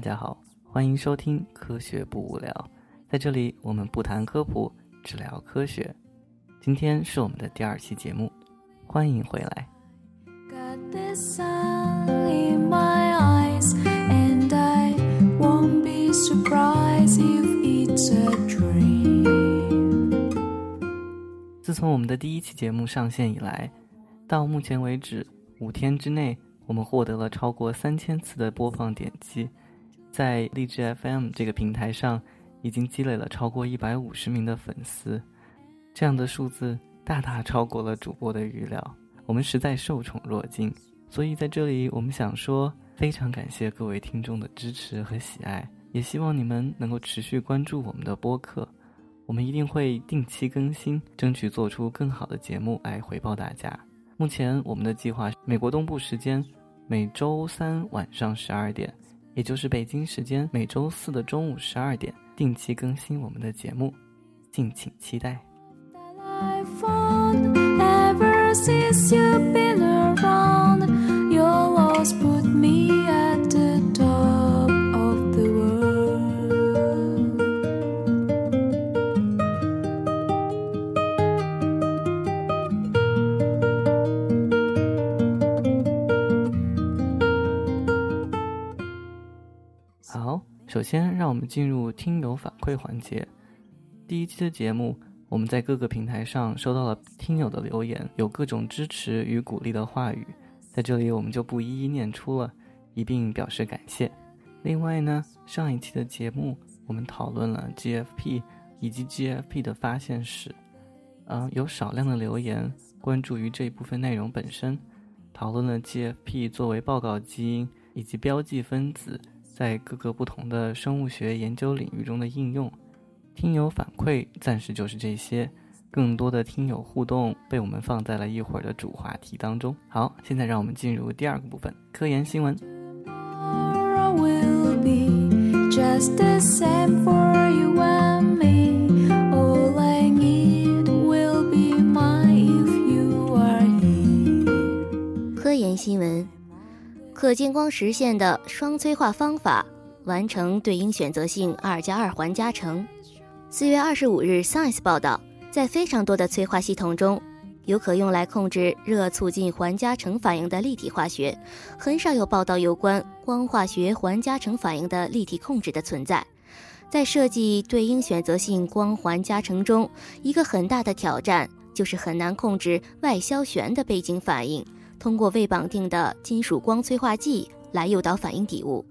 大家好，欢迎收听《科学不无聊》。在这里，我们不谈科普，只聊科学。今天是我们的第二期节目，欢迎回来。Got this sun in my eyes, and I won't be surprised if it's a dream. 自从我们的第一期节目上线以来，到目前为止五天之内，我们获得了超过三千次的播放点击，在荔枝 FM 这个平台上，已经积累了超过一百五十名的粉丝，这样的数字大大超过了主播的预料，我们实在受宠若惊。所以在这里，我们想说，非常感谢各位听众的支持和喜爱，也希望你们能够持续关注我们的播客。我们一定会定期更新，争取做出更好的节目来回报大家。目前我们的计划，美国东部时间每周三晚上十二点，也就是北京时间每周四的中午十二点，定期更新我们的节目，敬请期待。首先让我们进入听友反馈环节。第一期的节目，我们在各个平台上收到了听友的留言，有各种支持与鼓励的话语，在这里我们就不一一念出了，一并表示感谢。另外呢，上一期的节目我们讨论了 GFP 以及 GFP 的发现史，嗯、有少量的留言关注于这一部分内容本身，讨论了 GFP 作为报告基因以及标记分子在各个不同的生物学研究领域中的应用。听友反馈暂时就是这些，更多的听友互动被我们放在了一会儿的主话题当中。好，现在让我们进入第二个部分——科研新闻。可见光实现的双催化方法完成对应选择性二加二环加成。四月二十五日，《Science》报道，在非常多的催化系统中，有可用来控制热促进环加成反应的立体化学，很少有报道有关光化学环加成反应的立体控制的存在。在设计对应选择性光环加成中，一个很大的挑战就是很难控制外消旋的背景反应。通过未绑定的金属光催化剂来诱导反应底物。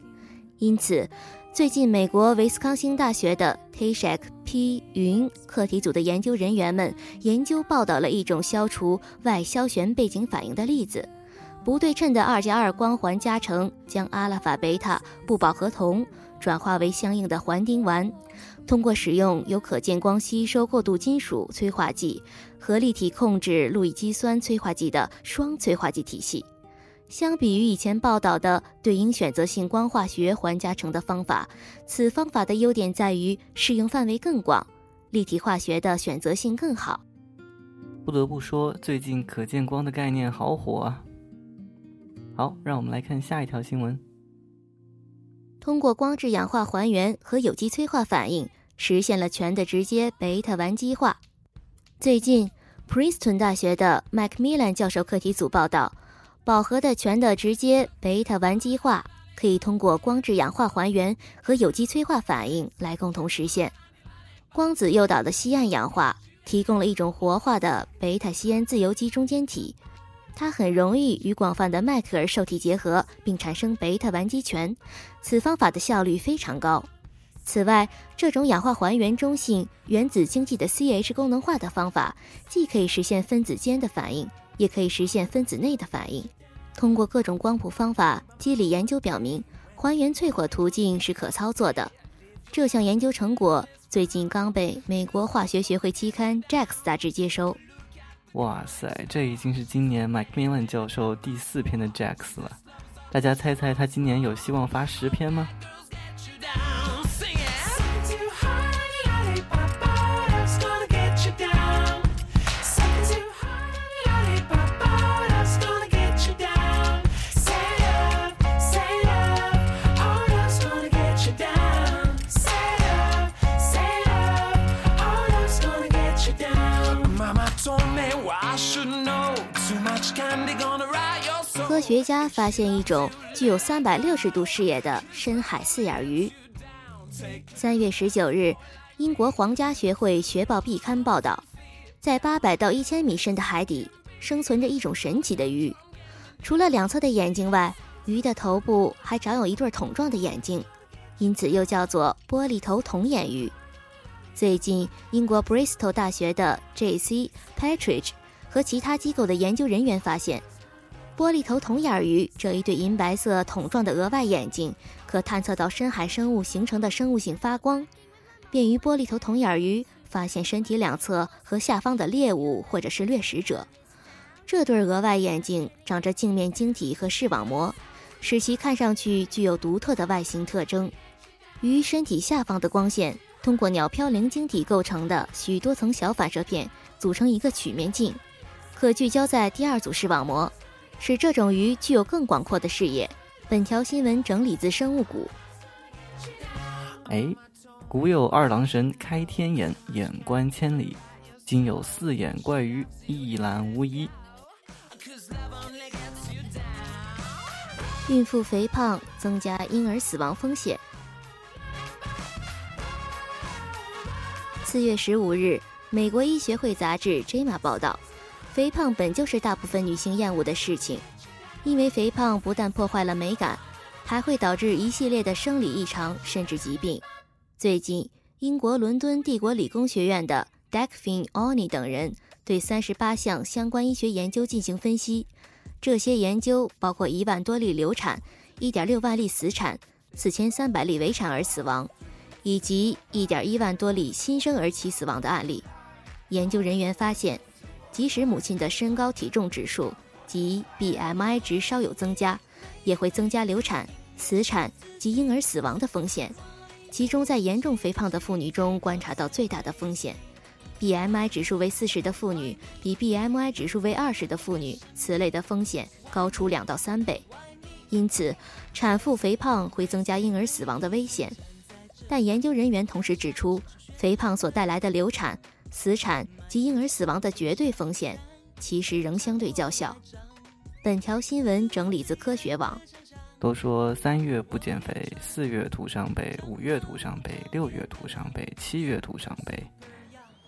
因此，最近美国维斯康星大学的 Tashak P 云课题组的研究人员们研究报道了一种消除外消旋背景反应的例子。不对称的二加二光环加成将阿拉法、贝塔不饱和铜转化为相应的环丁烷，通过使用有可见光吸收过渡金属催化剂和立体控制路易基酸催化剂的双催化剂体系。相比于以前报道的对应选择性光化学环加成的方法，此方法的优点在于适用范围更广，立体化学的选择性更好。不得不说，最近可见光的概念好火啊！好，让我们来看下一条新闻。通过光质氧化还原和有机催化反应，实现了醛的直接贝塔烷基化。最近，Princeton 大学的 Macmillan 教授课题组报道，饱和的醛的直接贝塔烷基化可以通过光质氧化还原和有机催化反应来共同实现。光子诱导的酰胺氧化提供了一种活化的贝塔酰胺自由基中间体。它很容易与广泛的迈克尔受体结合，并产生贝塔烷基醛。此方法的效率非常高。此外，这种氧化还原中性原子经济的 CH 功能化的方法，既可以实现分子间的反应，也可以实现分子内的反应。通过各种光谱方法，机理研究表明，还原淬火途径是可操作的。这项研究成果最近刚被美国化学学会期刊《JACS》杂志接收。哇塞，这已经是今年 Macmillan 教授第四篇的 Jacks 了。大家猜猜他今年有希望发十篇吗？科学家发现一种具有三百六十度视野的深海四眼鱼。三月十九日，英国皇家学会学报壁刊报道，在八百到一千米深的海底生存着一种神奇的鱼。除了两侧的眼睛外，鱼的头部还长有一对桶状的眼睛，因此又叫做玻璃头筒眼鱼。最近，英国 Bristol 大学的 J.C. Patridge 和其他机构的研究人员发现，玻璃头铜眼鱼这一对银白色桶状的额外眼睛，可探测到深海生物形成的生物性发光，便于玻璃头铜眼鱼发现身体两侧和下方的猎物或者是掠食者。这对额外眼睛长着镜面晶体和视网膜，使其看上去具有独特的外形特征。鱼身体下方的光线通过鸟嘌呤晶体构成的许多层小反射片组成一个曲面镜，可聚焦在第二组视网膜，使这种鱼具有更广阔的视野。本条新闻整理自生物谷。哎，古有二郎神开天眼，眼观千里；今有四眼怪鱼，一览无遗。孕妇肥胖增加婴儿死亡风险。四月十五日，美国医学会杂志《JAMA》报道，肥胖本就是大部分女性厌恶的事情，因为肥胖不但破坏了美感，还会导致一系列的生理异常甚至疾病。最近，英国伦敦帝国理工学院的 Decfin Oni 等人对三十八项相关医学研究进行分析。这些研究包括一万多例流产、一点六万例死产、四千三百例围产而死亡，以及一点一万多例新生儿期死亡的案例。研究人员发现，即使母亲的身高体重指数及 BMI 值稍有增加，也会增加流产、死产及婴儿死亡的风险。其中，在严重肥胖的妇女中观察到最大的风险。BMI 指数为四十的妇女，比 BMI 指数为二十的妇女，此类的风险高出两到三倍。因此，产妇肥胖会增加婴儿死亡的危险。但研究人员同时指出，肥胖所带来的流产、死产及婴儿死亡的绝对风险，其实仍相对较小。本条新闻整理自科学网。都说三月不减肥，四月徒伤悲，五月徒伤悲，六月徒伤悲，七月徒伤悲。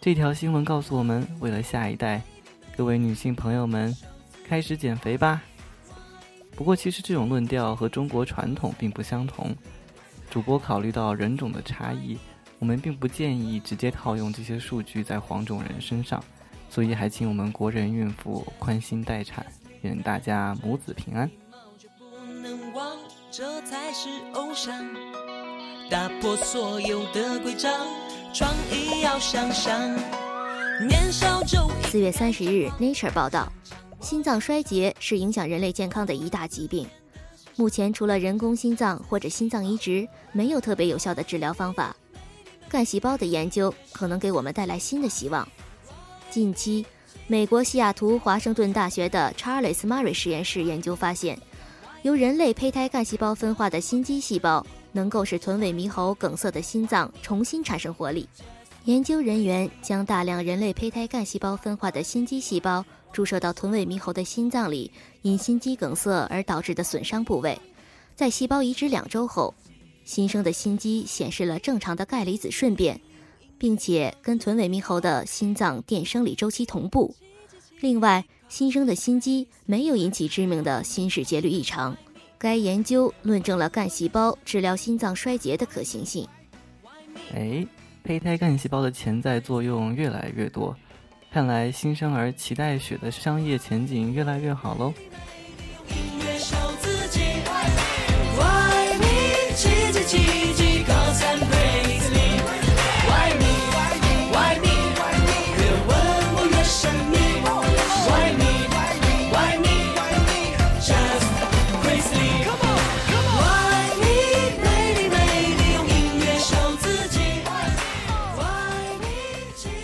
这条新闻告诉我们，为了下一代，各位女性朋友们，开始减肥吧。不过，其实这种论调和中国传统并不相同。主播考虑到人种的差异，我们并不建议直接套用这些数据在黄种人身上，所以还请我们国人孕妇宽心待产，愿大家母子平安。这才是偶像，打破所有的规章。创意要向上。四月三十日，《Nature》报道，心脏衰竭是影响人类健康的一大疾病。目前，除了人工心脏或者心脏移植，没有特别有效的治疗方法。干细胞的研究可能给我们带来新的希望。近期，美国西雅图华盛顿大学的 Charles Murray 实验室研究发现，由人类胚胎干细胞分化的心肌细胞。能够使臀尾猕猴梗塞的心脏重新产生活力。研究人员将大量人类胚胎干细胞分化的心肌细胞注射到臀尾猕猴的心脏里，因心肌梗塞而导致的损伤部位。在细胞移植两周后，新生的心肌显示了正常的钙离子顺变，并且跟臀尾猕猴的心脏电生理周期同步。另外，新生的心肌没有引起致命的心室节律异常。该研究论证了干细胞治疗心脏衰竭的可行性。哎，胚胎干细胞的潜在作用越来越多，看来新生儿脐带血的商业前景越来越好喽。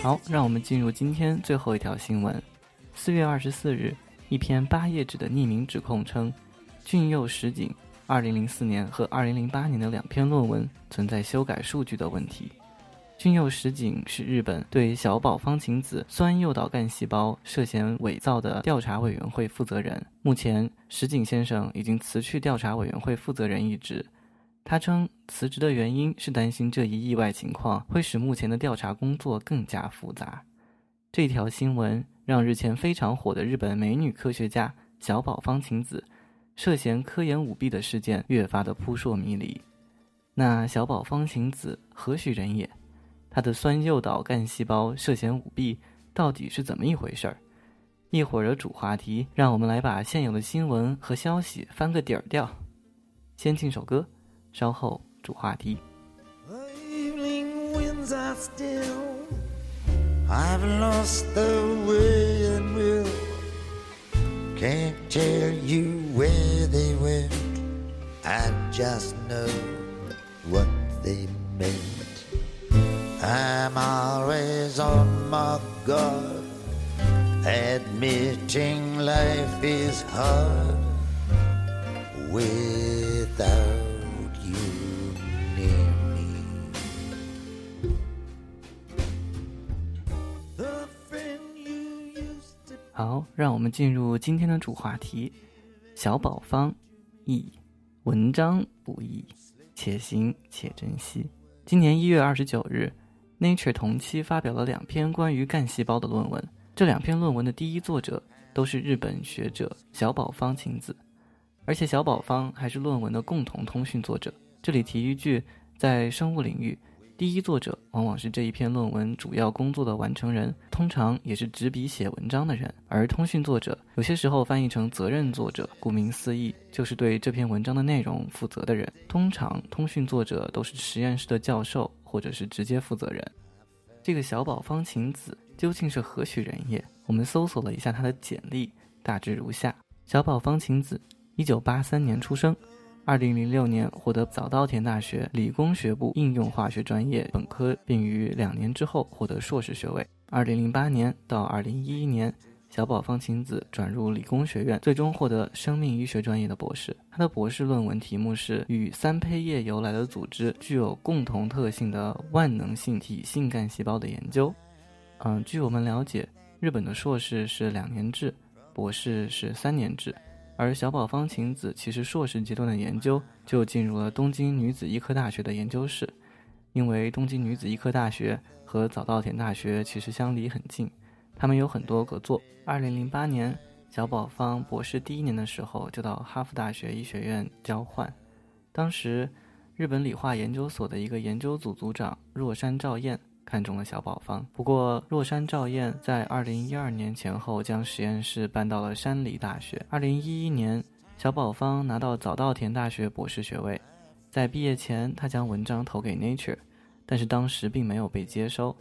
好，让我们进入今天最后一条新闻。四月二十四日，一篇八页纸的匿名指控称，俊佑实景二零零四年和二零零八年的两篇论文存在修改数据的问题。俊佑实景是日本对小宝方晴子酸诱导干细胞涉嫌伪造的调查委员会负责人。目前，石井先生已经辞去调查委员会负责人一职。他称，辞职的原因是担心这一意外情况会使目前的调查工作更加复杂。这条新闻让日前非常火的日本美女科学家小宝方晴子涉嫌科研舞弊的事件越发的扑朔迷离。那小宝方晴子何许人也？她的酸诱导干细胞涉嫌舞弊，到底是怎么一回事儿？一会儿的主话题，让我们来把现有的新闻和消息翻个底儿掉。先听首歌，稍后主话题。 The evening winds are still. I've lost the way and will. Can't tell you where they went. I just know what they meant. I'm always on my guard, admitting life is hard without 好，让我们进入今天的主话题：小宝方易文章不易，且行且珍惜。今年一月二十九日，Nature 同期发表了两篇关于干细胞的论文。这两篇论文的第一作者都是日本学者小宝方晴子，而且小宝方还是论文的共同通讯作者。这里提一句，在生物领域，第一作者往往是这一篇论文主要工作的完成人，通常也是执笔写文章的人。而通讯作者有些时候翻译成责任作者，顾名思义，就是对这篇文章的内容负责的人。通常，通讯作者都是实验室的教授或者是直接负责人。这个小宝方晴子究竟是何许人也？我们搜索了一下他的简历，大致如下：小宝方晴子，一九八三年出生。二零零六年获得早稻田大学理工学部应用化学专业本科，并于两年之后获得硕士学位。二零零八年到二零一一年，小宝方晴子转入理工学院，最终获得生命医学专业的博士。他的博士论文题目是与三胚叶由来的组织具有共同特性的万能性体性干细胞的研究。嗯，据我们了解，日本的硕士是两年制，博士是三年制。而小宝方晴子其实硕士阶段的研究就进入了东京女子医科大学的研究室，因为东京女子医科大学和早稻田大学其实相离很近，他们有很多合作。二零零八年，小宝方博士第一年的时候就到哈佛大学医学院交换，当时日本理化研究所的一个研究组组长若山照彦。看中了小宝方，不过若山照彦在二零一二年前后将实验室搬到了山梨大学。二零一一年，小宝方拿到早稻田大学博士学位，在毕业前，他将文章投给 Nature，但是当时并没有被接收。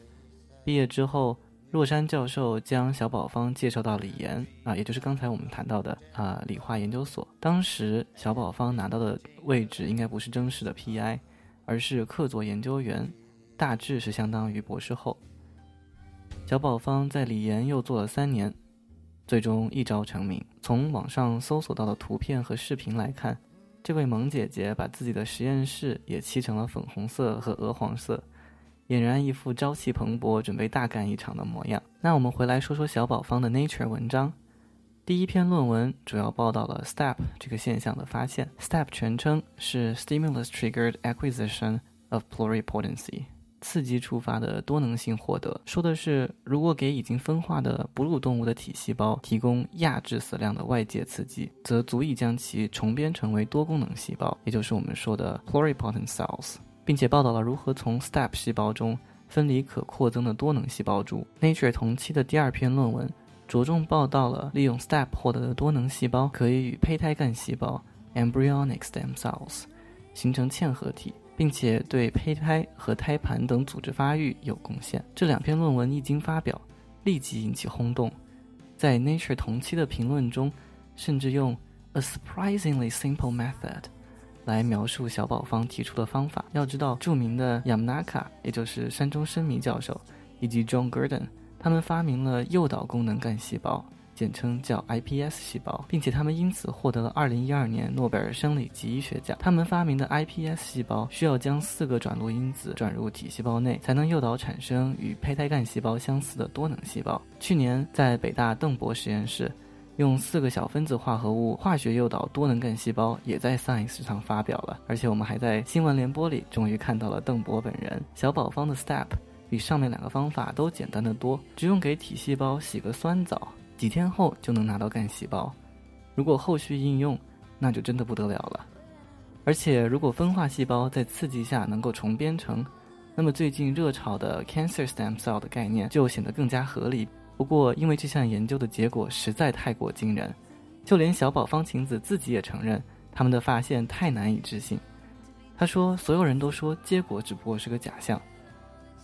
毕业之后，若山教授将小宝方介绍到理研啊，也就是刚才我们谈到的啊理化研究所。当时小宝方拿到的位置应该不是正式的 PI，而是客座研究员。大致是相当于博士后。小宝方在李岩又做了三年，最终一朝成名。从网上搜索到的图片和视频来看，这位萌姐姐把自己的实验室也漆成了粉红色和鹅黄色，俨然一副朝气蓬勃、准备大干一场的模样。那我们回来说说小宝方的 Nature 文章。第一篇论文主要报道了 Step 这个现象的发现。Step 全称是 Stimulus Triggered Acquisition of Pluripotency。刺激触发的多能性获得，说的是如果给已经分化的哺乳动物的体细胞提供亚致死量的外界刺激，则足以将其重编成为多功能细胞，也就是我们说的 pluripotent cells，并且报道了如何从 step 细胞中分离可扩增的多能细胞株。Nature 同期的第二篇论文着重报道了利用 step 获得的多能细胞可以与胚胎干细胞 embryonic stem cells 形成嵌合体。并且对胚胎和胎盘等组织发育有贡献。这两篇论文一经发表，立即引起轰动。在 Nature 同期的评论中，甚至用 "a surprisingly simple method" 来描述小宝方提出的方法。要知道，著名的 Yamanaka，也就是山中伸弥教授，以及 John Gurdon，他们发明了诱导功能干细胞简称叫 iPS 细胞，并且他们因此获得了2012年诺贝尔生理及医学奖。他们发明的 iPS 细胞需要将四个转录因子转入体细胞内，才能诱导产生与胚胎干细胞相似的多能细胞。去年在北大邓博实验室。用四个小分子化合物化学诱导多能干细胞，也在 Science 上发表了。而且我们还在新闻联播里终于看到了邓博本人。小宝方的 Step 比上面两个方法都简单的多，只用给体细胞洗个酸澡，几天后就能拿到干细胞。如果后续应用，那就真的不得了了。而且如果分化细胞在刺激下能够重编程，那么最近热炒的 Cancer Stem Cell 的概念就显得更加合理。不过，因为这项研究的结果实在太过惊人，就连小宝方晴子自己也承认他们的发现太难以置信。他说：“所有人都说结果只不过是个假象。”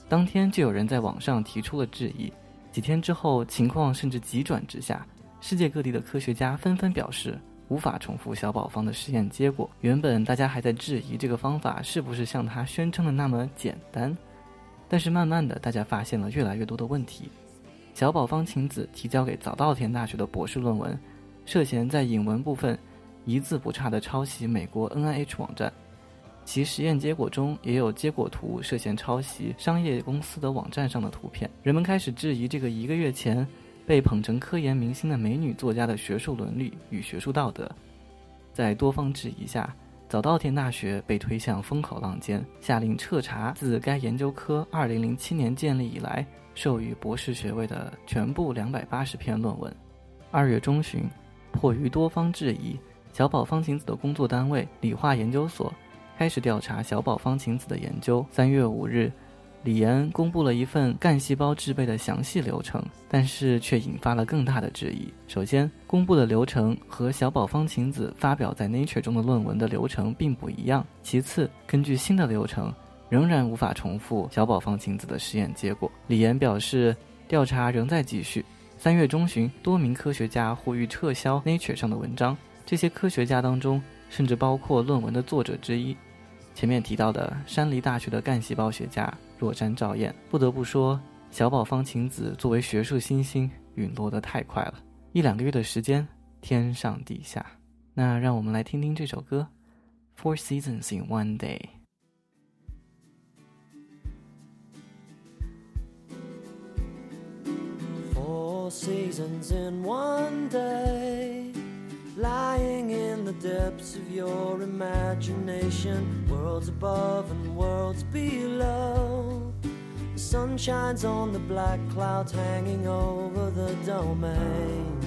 当天就有人在网上提出了质疑。几天之后，情况甚至急转直下，世界各地的科学家纷纷表示无法重复小宝方的实验结果。原本大家还在质疑这个方法是不是像他宣称的那么简单，但是慢慢的，大家发现了越来越多的问题。小宝方晴子提交给早稻田大学的博士论文，涉嫌在引文部分一字不差的抄袭美国 NIH 网站，其实验结果中也有结果图涉嫌抄袭商业公司的网站上的图片。人们开始质疑这个一个月前被捧成科研明星的美女作家的学术伦理与学术道德。在多方质疑下，早稻田大学被推向风口浪尖，下令彻查自该研究科2007年建立以来。授予博士学位的全部两百八十篇论文。二月中旬，迫于多方质疑，小宝方晴子的工作单位理化研究所开始调查小宝方晴子的研究。三月五日，李岩公布了一份干细胞制备的详细流程，但是却引发了更大的质疑。首先，公布的流程和小宝方晴子发表在 Nature 中的论文的流程并不一样。其次，根据新的流程。仍然无法重复小宝方晴子的实验结果。李岩表示，调查仍在继续。三月中旬，多名科学家呼吁撤销 Nature 上的文章，这些科学家当中甚至包括论文的作者之一，前面提到的山梨大学的干细胞学家若山照彦。不得不说，小宝方晴子作为学术新星陨落得太快了，一两个月的时间，天上地下。那让我们来听听这首歌，《Four Seasons in One Day》。seasons in one day. Lying in the depths of your imagination, worlds above and worlds below. The sun shines on the black clouds hanging over the domain.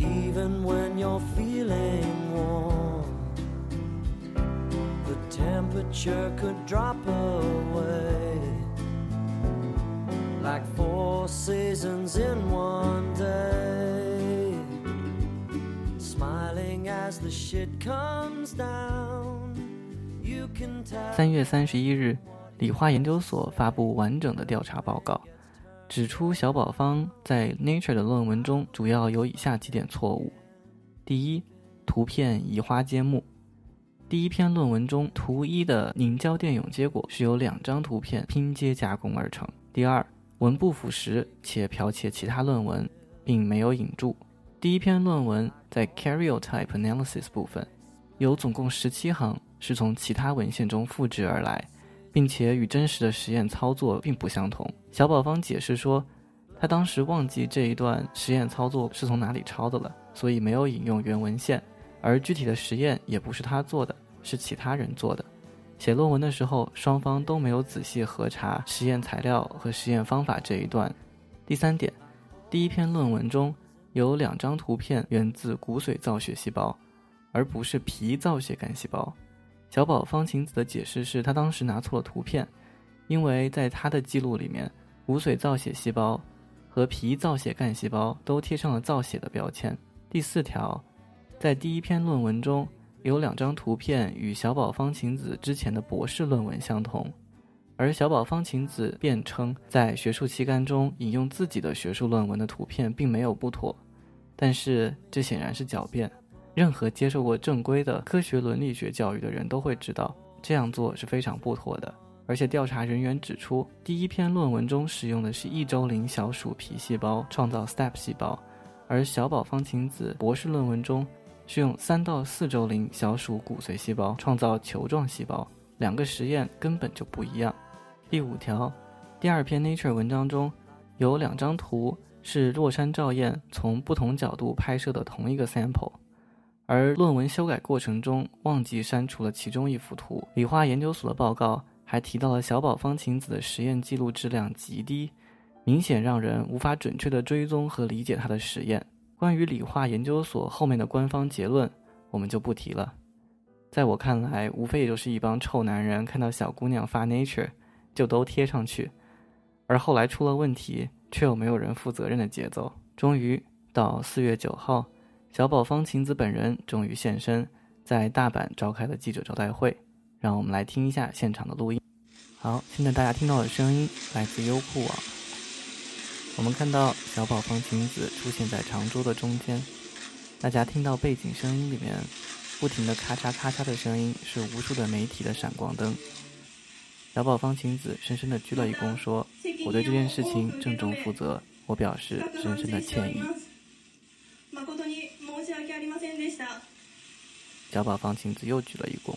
Even when you're feeling warm, the temperature could drop away like four seasons in one as the shit comes down you can tell 三月三十一日，理化研究所发布完整的调查报告，指出小宝方在 Nature 的论文中主要有以下几点错误：第一，图片移花接木。第一篇论文中，图一的凝胶电泳结果是由两张图片拼接加工而成。第二，文不符实，且剽窃其他论文，并没有引注。第一篇论文在 Karyotype Analysis 部分，有总共十七行是从其他文献中复制而来，并且与真实的实验操作并不相同。小宝方解释说，他当时忘记这一段实验操作是从哪里抄的了，所以没有引用原文献，而具体的实验也不是他做的，是其他人做的。写论文的时候，双方都没有仔细核查实验材料和实验方法这一段。第三点，第一篇论文中有两张图片源自骨髓造血细胞，而不是皮造血干细胞。小宝方晴子的解释是他当时拿错了图片，因为在他的记录里面，骨髓造血细胞和皮造血干细胞都贴上了造血的标签。第四条，在第一篇论文中。有两张图片与小宝方晴子之前的博士论文相同，而小宝方晴子辩称在学术期刊中引用自己的学术论文的图片并没有不妥，但是这显然是狡辩。任何接受过正规的科学伦理学教育的人都会知道，这样做是非常不妥的。而且调查人员指出，第一篇论文中使用的是一周龄小鼠皮细胞创造 STEP 细胞，而小宝方晴子博士论文中是用三到四周龄小鼠骨髓细胞创造球状细胞，两个实验根本就不一样。第五条，第二篇 Nature 文章中有两张图是洛山照彦从不同角度拍摄的同一个 sample。而论文修改过程中忘记删除了其中一幅图。理化研究所的报告还提到了小宝方晴子的实验记录质量极低，明显让人无法准确的追踪和理解他的实验。关于理化研究所后面的官方结论，我们就不提了。在我看来，无非也就是一帮臭男人看到小姑娘发 Nature 就都贴上去，而后来出了问题，却又没有人负责任的节奏。终于到四月九号。小宝方晴子本人终于现身，在大阪召开了记者招待会，让我们来听一下现场的录音。好，现在大家听到的声音来自优酷网。我们看到小宝方晴子出现在长桌的中间，大家听到背景声音里面不停的咔嚓咔嚓的声音，是无数的媒体的闪光灯。小宝方晴子深深的鞠了一躬，说：“我对这件事情郑重负责，我表示深深的歉意。”小宝方晴子又鞠了一躬。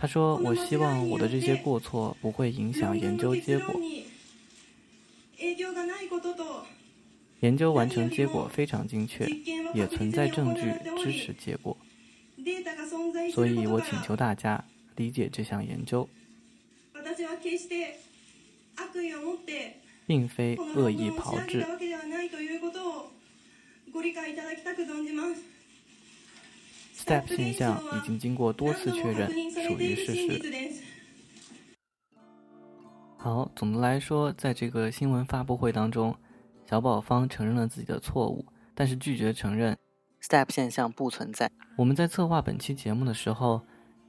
他说：“我希望我的这些过错不会影响研究结果。研究完成结果非常精确，也存在证据支持结果。所以我请求大家理解这项研究，并非恶意炮制。” STEP 现象已经经过多次确认，属于事实。好，总的来说，在这个新闻发布会当中，小宝方承认了自己的错误，但是拒绝承认 STEP 现象不存在。我们在策划本期节目的时候，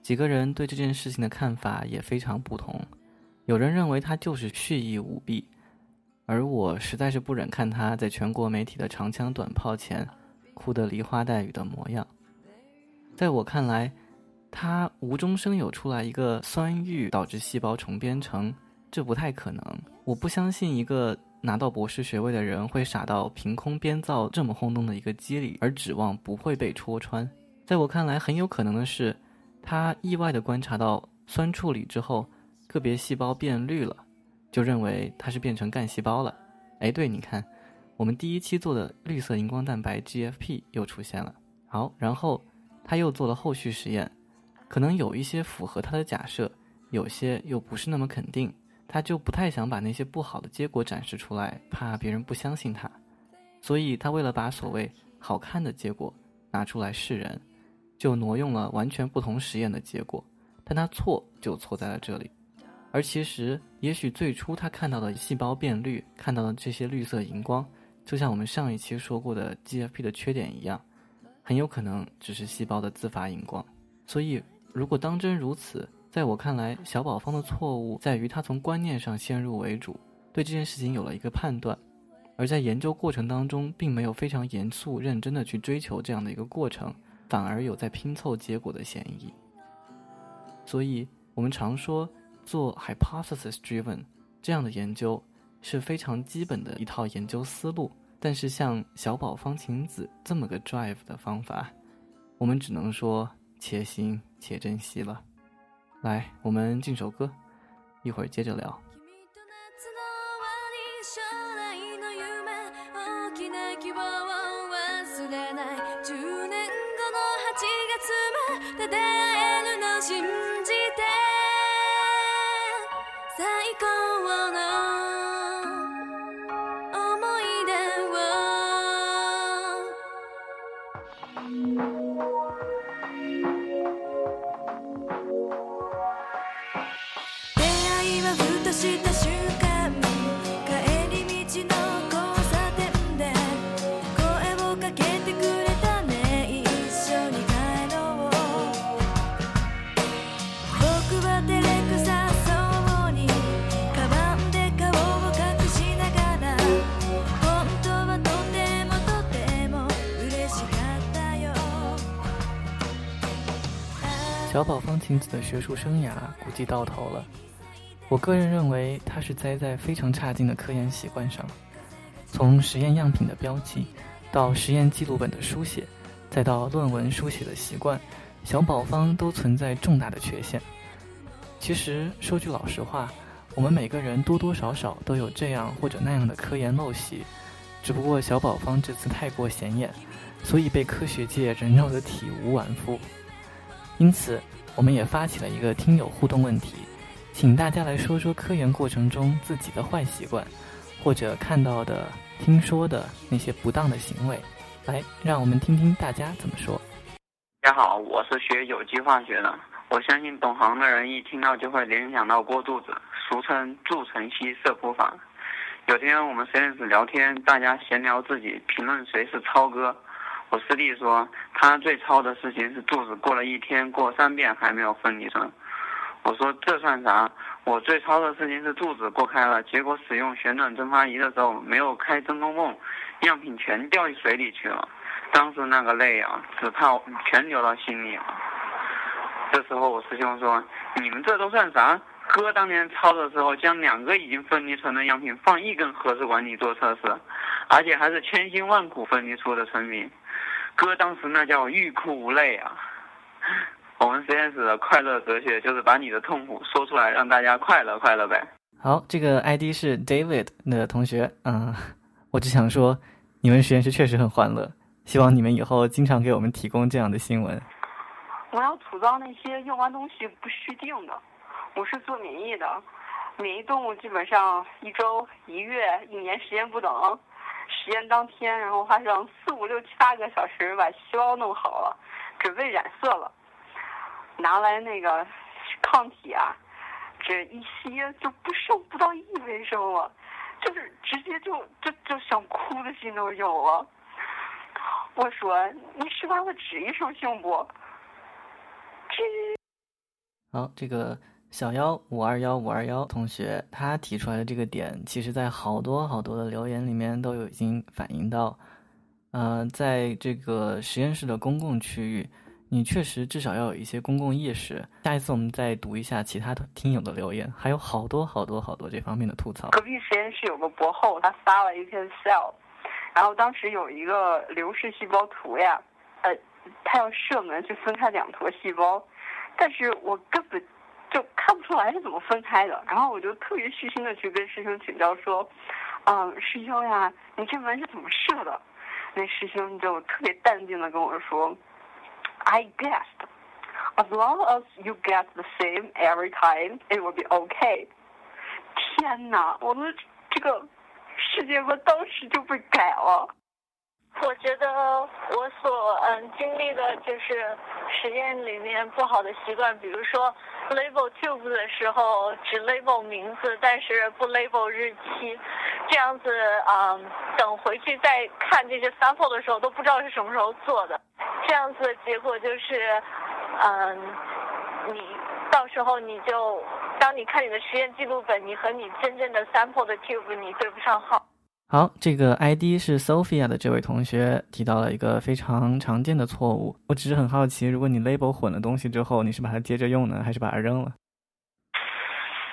几个人对这件事情的看法也非常不同。有人认为他就是蓄意舞弊。而我实在是不忍看他在全国媒体的长枪短炮前哭得梨花带雨的模样。在我看来，他无中生有出来一个酸遇导致细胞重编程，这不太可能。我不相信一个拿到博士学位的人会傻到凭空编造这么轰动的一个机理，而指望不会被戳穿。在我看来，很有可能的是，他意外地观察到酸处理之后，个别细胞变绿了。就认为它是变成干细胞了，哎，对，你看，我们第一期做的绿色荧光蛋白 GFP 又出现了。好，然后他又做了后续实验，可能有一些符合他的假设，有些又不是那么肯定，他就不太想把那些不好的结果展示出来，怕别人不相信他，所以他为了把所谓好看的结果拿出来示人，就挪用了完全不同实验的结果，但他错就错在了这里。而其实，也许最初他看到的细胞变绿，看到的这些绿色荧光，就像我们上一期说过的 GFP 的缺点一样，很有可能只是细胞的自发荧光。所以，如果当真如此，在我看来，小宝方的错误在于他从观念上先入为主，对这件事情有了一个判断，而在研究过程当中，并没有非常严肃认真的去追求这样的一个过程，反而有在拼凑结果的嫌疑。所以我们常说。做 hypothesis driven 这样的研究是非常基本的一套研究思路，但是像小宝方晴子这么个 drive 的方法，我们只能说且行且珍惜了。来，我们进首歌，一会儿接着聊。「小宝方晴子的学术生涯估计到头了。我个人认为，他是栽在非常差劲的科研习惯上，从实验样品的标记，到实验记录本的书写，再到论文书写的习惯，小宝方都存在重大的缺陷。其实说句老实话，我们每个人多多少少都有这样或者那样的科研陋习，只不过小宝方这次太过显眼，所以被科学界人肉得体无完肤。因此，我们也发起了一个听友互动问题。请大家来说说科研过程中自己的坏习惯，或者看到的、听说的那些不当的行为。来，让我们听听大家怎么说。大家好，我是学有机化学的。我相信懂行的人一听到就会联想到过肚子，俗称助程烯色谱法。有天我们实验室聊天，大家闲聊自己，评论谁是超哥。我师弟说他最超的事情是肚子过了一天过三遍还没有分离成。我说这算啥？我最超的事情是肚子过开了，结果使用旋转蒸发仪的时候没有开真空泵，样品全掉水里去了。当时那个泪啊，只怕全流到心里了。这时候我师兄说：“你们这都算啥？哥当年超的时候，将两个已经分离成的样品放一根核试管里做测试，而且还是千辛万苦分离出的成品。哥当时那叫欲哭无泪啊！” 我们实验室的快乐哲学就是把你的痛苦说出来，让大家快乐快乐呗。好，这个 ID 是 David 的同学，嗯，我只想说，你们实验室确实很欢乐，希望你们以后经常给我们提供这样的新闻。我要吐槽那些用完东西不续订的。我是做免疫的，免疫动物基本上一周、一月、一年时间不等，实验当天，然后花上四五六七八个小时把细胞弄好了，准备染色了。拿来那个抗体啊，这一吸就不剩不到一微升了，就是直接就就就想哭的心都有了。我说你是把我指一声行不？这好，这个小幺五二幺五二幺同学他提出来的这个点，其实在好多好多的留言里面都有已经反映到，呃，在这个实验室的公共区域。你确实至少要有一些公共意识。下一次我们再读一下其他听友的留言，还有好多好多好多这方面的吐槽。隔壁实验室有个博后，他发了一篇 cell，然后当时有一个流式细胞图呀，呃，他要射门去分开两坨细胞，但是我根本就看不出来是怎么分开的。然后我就特别虚心的去跟师兄请教说，嗯，师兄呀，你这门是怎么设的？那师兄就特别淡定的跟我说。I guess，as long as you get the same every time, it will be OK 天哪，我的这个世界观当时就被改了。我觉得我所嗯经历的就是实验里面不好的习惯，比如说 label tube 的时候只 label 名字，但是不 label 日期，这样子嗯等回去再看这些 sample 的时候都不知道是什么时候做的。这样子的结果就是，嗯，你到时候你就，当你看你的实验记录本，你和你真正的 sample 的 tube 你对不上号。好，这个 ID 是 Sophia 的这位同学提到了一个非常常见的错误。我只是很好奇，如果你 label 混了东西之后，你是把它接着用呢，还是把它扔了？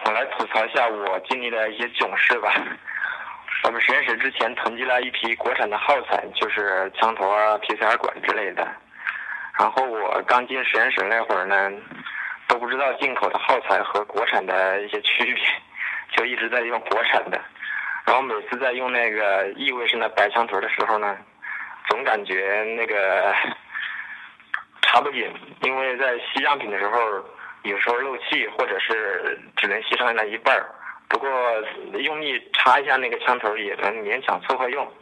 我来吐槽一下我经历的一些囧事吧。我们实验室之前囤积了一批国产的耗材，就是枪头啊、PCR 管之类的。然后我刚进实验室那会儿呢，都不知道进口的耗材和国产的一些区别，就一直在用国产的。然后每次在用那个异位式的白枪头的时候呢，总感觉那个 插不紧，因为在吸样品的时候，有时候漏气，或者是只能吸上来一半儿。不过用力插一下那个枪头也能勉强凑合用，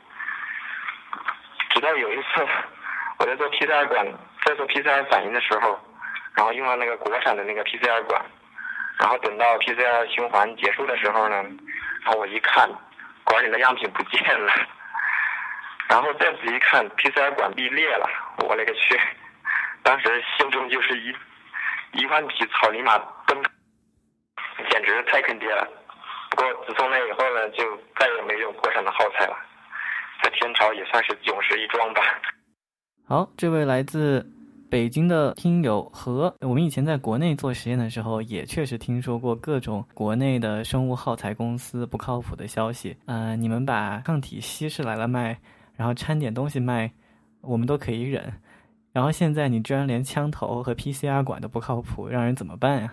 直到有一次我在做 PCR 管，在做 PCR 反应的时候，然后用了那个国产的那个 PCR 管，然后等到 PCR 循环结束的时候呢，然后我一看，管里的样品不见了，然后再仔细看，PCR 管壁裂了，我勒个去！当时心中就是一一万匹草泥马奔，简直太坑爹了。不过自从那以后呢，就再也没有国产的耗材了，在天朝也算是囧事一桩吧。好，这位来自北京的听友和我们以前在国内做实验的时候，也确实听说过各种国内的生物耗材公司不靠谱的消息。呃，你们把抗体稀释来了卖，然后掺点东西卖，我们都可以忍。然后现在你居然连枪头和 PCR 管都不靠谱，让人怎么办呀？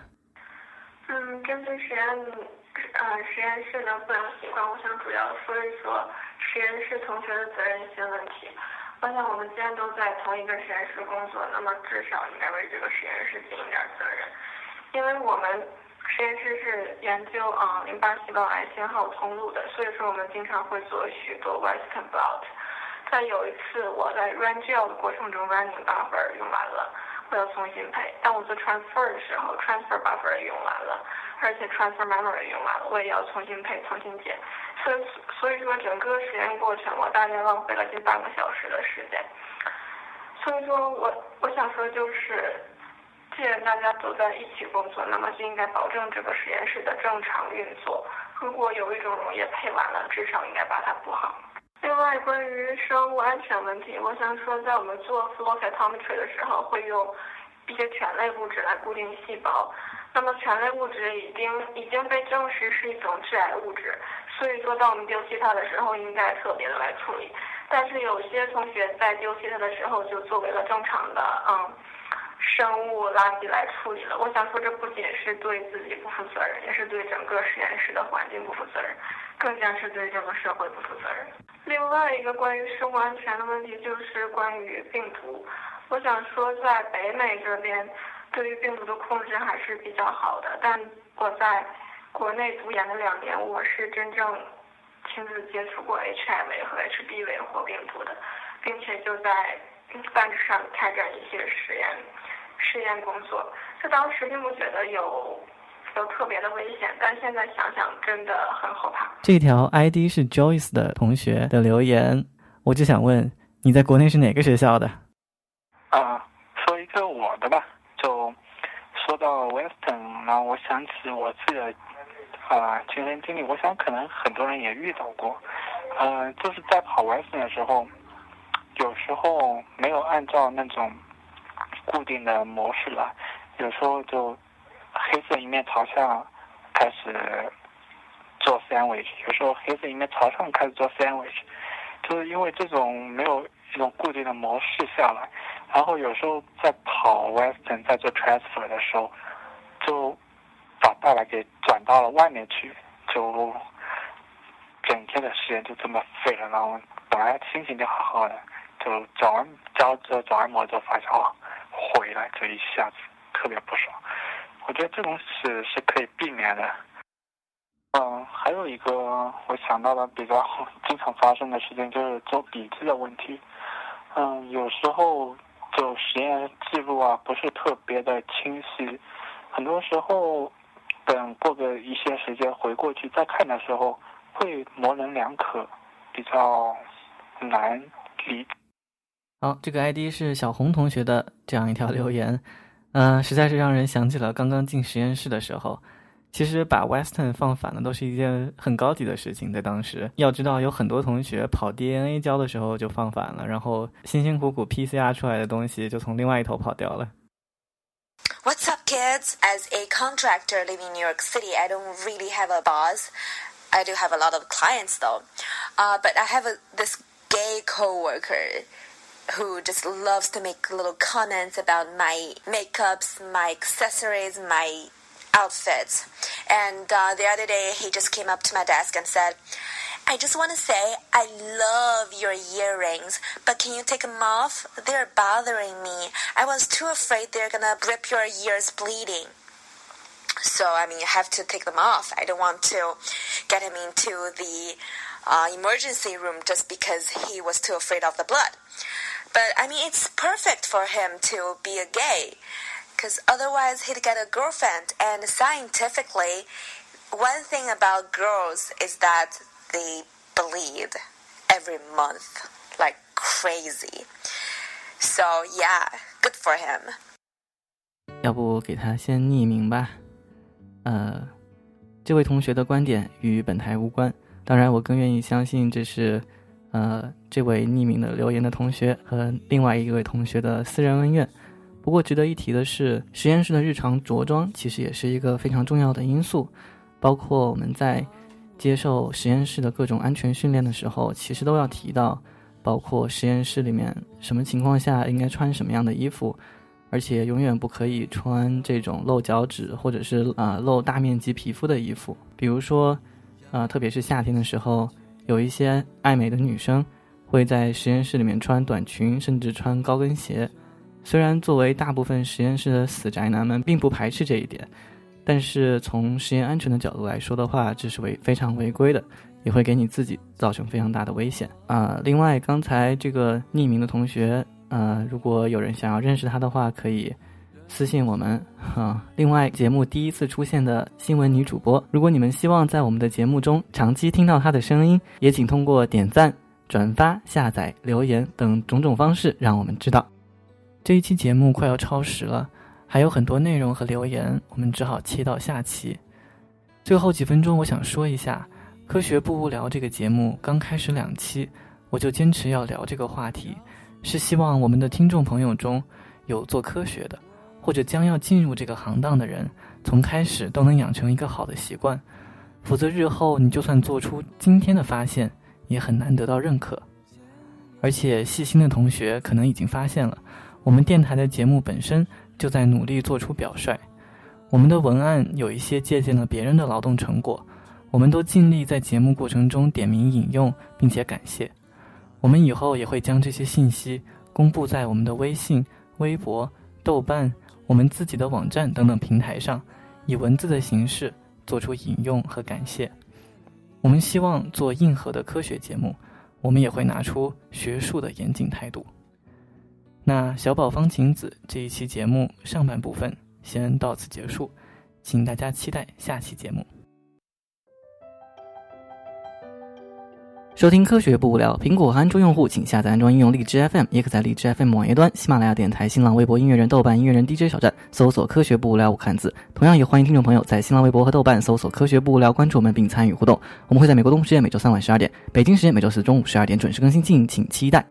嗯，针对实验，呃，实验室的不良习惯，我想主要说一说实验室同学的责任心问题。发现我们既然都在同一个实验室工作，那么至少应该为这个实验室尽一点责任，因为我们实验室是研究啊、淋巴细胞癌信号通路的，所以说我们经常会做许多 Western blot。但有一次我在 run gel 的过程中，running bar 用完了，我要重新配。当我做 transfer 的时候，transfer buffer 也用完了，而且 transfer memory 用完了，我也要重新配、重新剪。所以所以说整个实验过程我大概浪费了近半个小时的时间。所以说我我想说就是，既然大家都在一起工作，那么就应该保证这个实验室的正常运作。如果有一种溶液配完了，至少应该把它补好。另外，关于生物安全问题，我想说，在我们做 flow cytometry 的时候，会用一些醛类物质来固定细胞。那么醛类物质已经已经被证实是一种致癌物质，所以说当我们丢弃它的时候，应该特别的来处理。但是有些同学在丢弃它的时候，就作为了正常的嗯生物垃圾来处理了。我想说，这不仅是对自己不负责任，也是对整个实验室的环境不负责任，更加是对整个社会不负责任。另外一个关于生物安全的问题就是关于病毒。我想说，在北美这边，对于病毒的控制还是比较好的。但我在国内读研的两年，我是真正亲自接触过 HIV 和 HBV 活病毒的，并且就在繁殖上开展一些实验实验工作。这当时并不觉得有有特别的危险，但现在想想真的很后怕。这条 ID 是 Joyce 的同学的留言，我就想问你在国内是哪个学校的？啊，说一个我的吧，就说到 Western，然后我想起我自己的啊亲身经历，我想可能很多人也遇到过，呃，就是在跑 Western 的时候，有时候没有按照那种固定的模式来，有时候就黑色一面朝下开始做 sandwich，有时候黑色一面朝上开始做 sandwich，就是因为这种没有一种固定的模式下来，然后有时候在跑 Western 在做 transfer 的时候，就把大白给转到了外面去，就整天的时间就这么废了。然后本来心情就好好的，就找完交这转完模就发现哦，回来这一下子特别不爽。我觉得这种事是可以避免的。嗯，还有一个我想到的比较经常发生的事情就是做笔记的问题。嗯，有时候就实验记录啊不是特别的清晰，很多时候等过个一些时间回过去再看的时候，会模棱两可，比较难理解。好，这个 ID 是小红同学的这样一条留言，呃，实在是让人想起了刚刚进实验室的时候。其实把 Western 放反了都是一件很高级的事情，在当时要知道有很多同学跑 DNA 交的时候就放反了，然后辛辛苦苦 PCR 出来的东西就从另外一头跑掉了。What's up, kids? As a contractor living in New York City, I don't really have a boss. I do have a lot of clients though. Uh, but I have a, this gay coworker who just loves to make little comments about my makeups, my accessories, my outfits. And uh, the other day, he just came up to my desk and said, I just want to say I love your earrings, but can you take them off? They're bothering me. I was too afraid they're gonna rip your ears bleeding. So, I mean, you have to take them off. I don't want to get him into the uh, emergency room just because he was too afraid of the blood. But, I mean, it's perfect for him to be a gay because otherwise he'd get a girlfriend. And scientifically, one thing about girls is that they bleed every month like crazy. So, yeah, good for him. 要不给他先匿名吧。呃，这位同学的观点与本台无关，当然我更愿意相信这是 呃这位匿名的留言的同学和另外一位同学的私人恩怨。不过值得一提的是，实验室的日常着装其实也是一个非常重要的因素，包括我们在接受实验室的各种安全训练的时候，其实都要提到，包括实验室里面什么情况下应该穿什么样的衣服，而且永远不可以穿这种露脚趾或者是啊、露大面积皮肤的衣服，比如说，啊、特别是夏天的时候，有一些爱美的女生会在实验室里面穿短裙，甚至穿高跟鞋。虽然作为大部分实验室的死宅男们并不排斥这一点，但是从实验安全的角度来说的话，这是违非常违规的，也会给你自己造成非常大的危险啊、另外，刚才这个匿名的同学，呃，如果有人想要认识他的话，可以私信我们啊、另外，节目第一次出现的新闻女主播，如果你们希望在我们的节目中长期听到她的声音，也请通过点赞、转发、下载、留言等种种方式让我们知道。这一期节目快要超时了，还有很多内容和留言，我们只好切到下期。最后几分钟，我想说一下，《科学不无聊》这个节目刚开始两期，我就坚持要聊这个话题，是希望我们的听众朋友中有做科学的，或者将要进入这个行当的人，从开始都能养成一个好的习惯，否则日后你就算做出今天的发现，也很难得到认可。而且细心的同学可能已经发现了，我们电台的节目本身就在努力做出表率。我们的文案有一些借鉴了别人的劳动成果，我们都尽力在节目过程中点名引用，并且感谢。我们以后也会将这些信息公布在我们的微信、微博、豆瓣、我们自己的网站等等平台上，以文字的形式做出引用和感谢。我们希望做硬核的科学节目，我们也会拿出学术的严谨态度。那小宝方晴子这一期节目上半部分先到此结束，请大家期待下期节目。收听科学不无聊，苹果和安卓用户请下载安装应用荔枝 FM，也可在荔枝 FM 网页端、喜马拉雅电台、新浪微博音乐人、豆瓣音乐人 DJ 小站搜索“科学不无聊”五个汉字。同样也欢迎听众朋友在新浪微博和豆瓣搜索“科学不无聊”，关注我们并参与互动。我们会在美国东部时间每周三晚十二点，北京时间每周四中午十二点准时更新，敬请期待。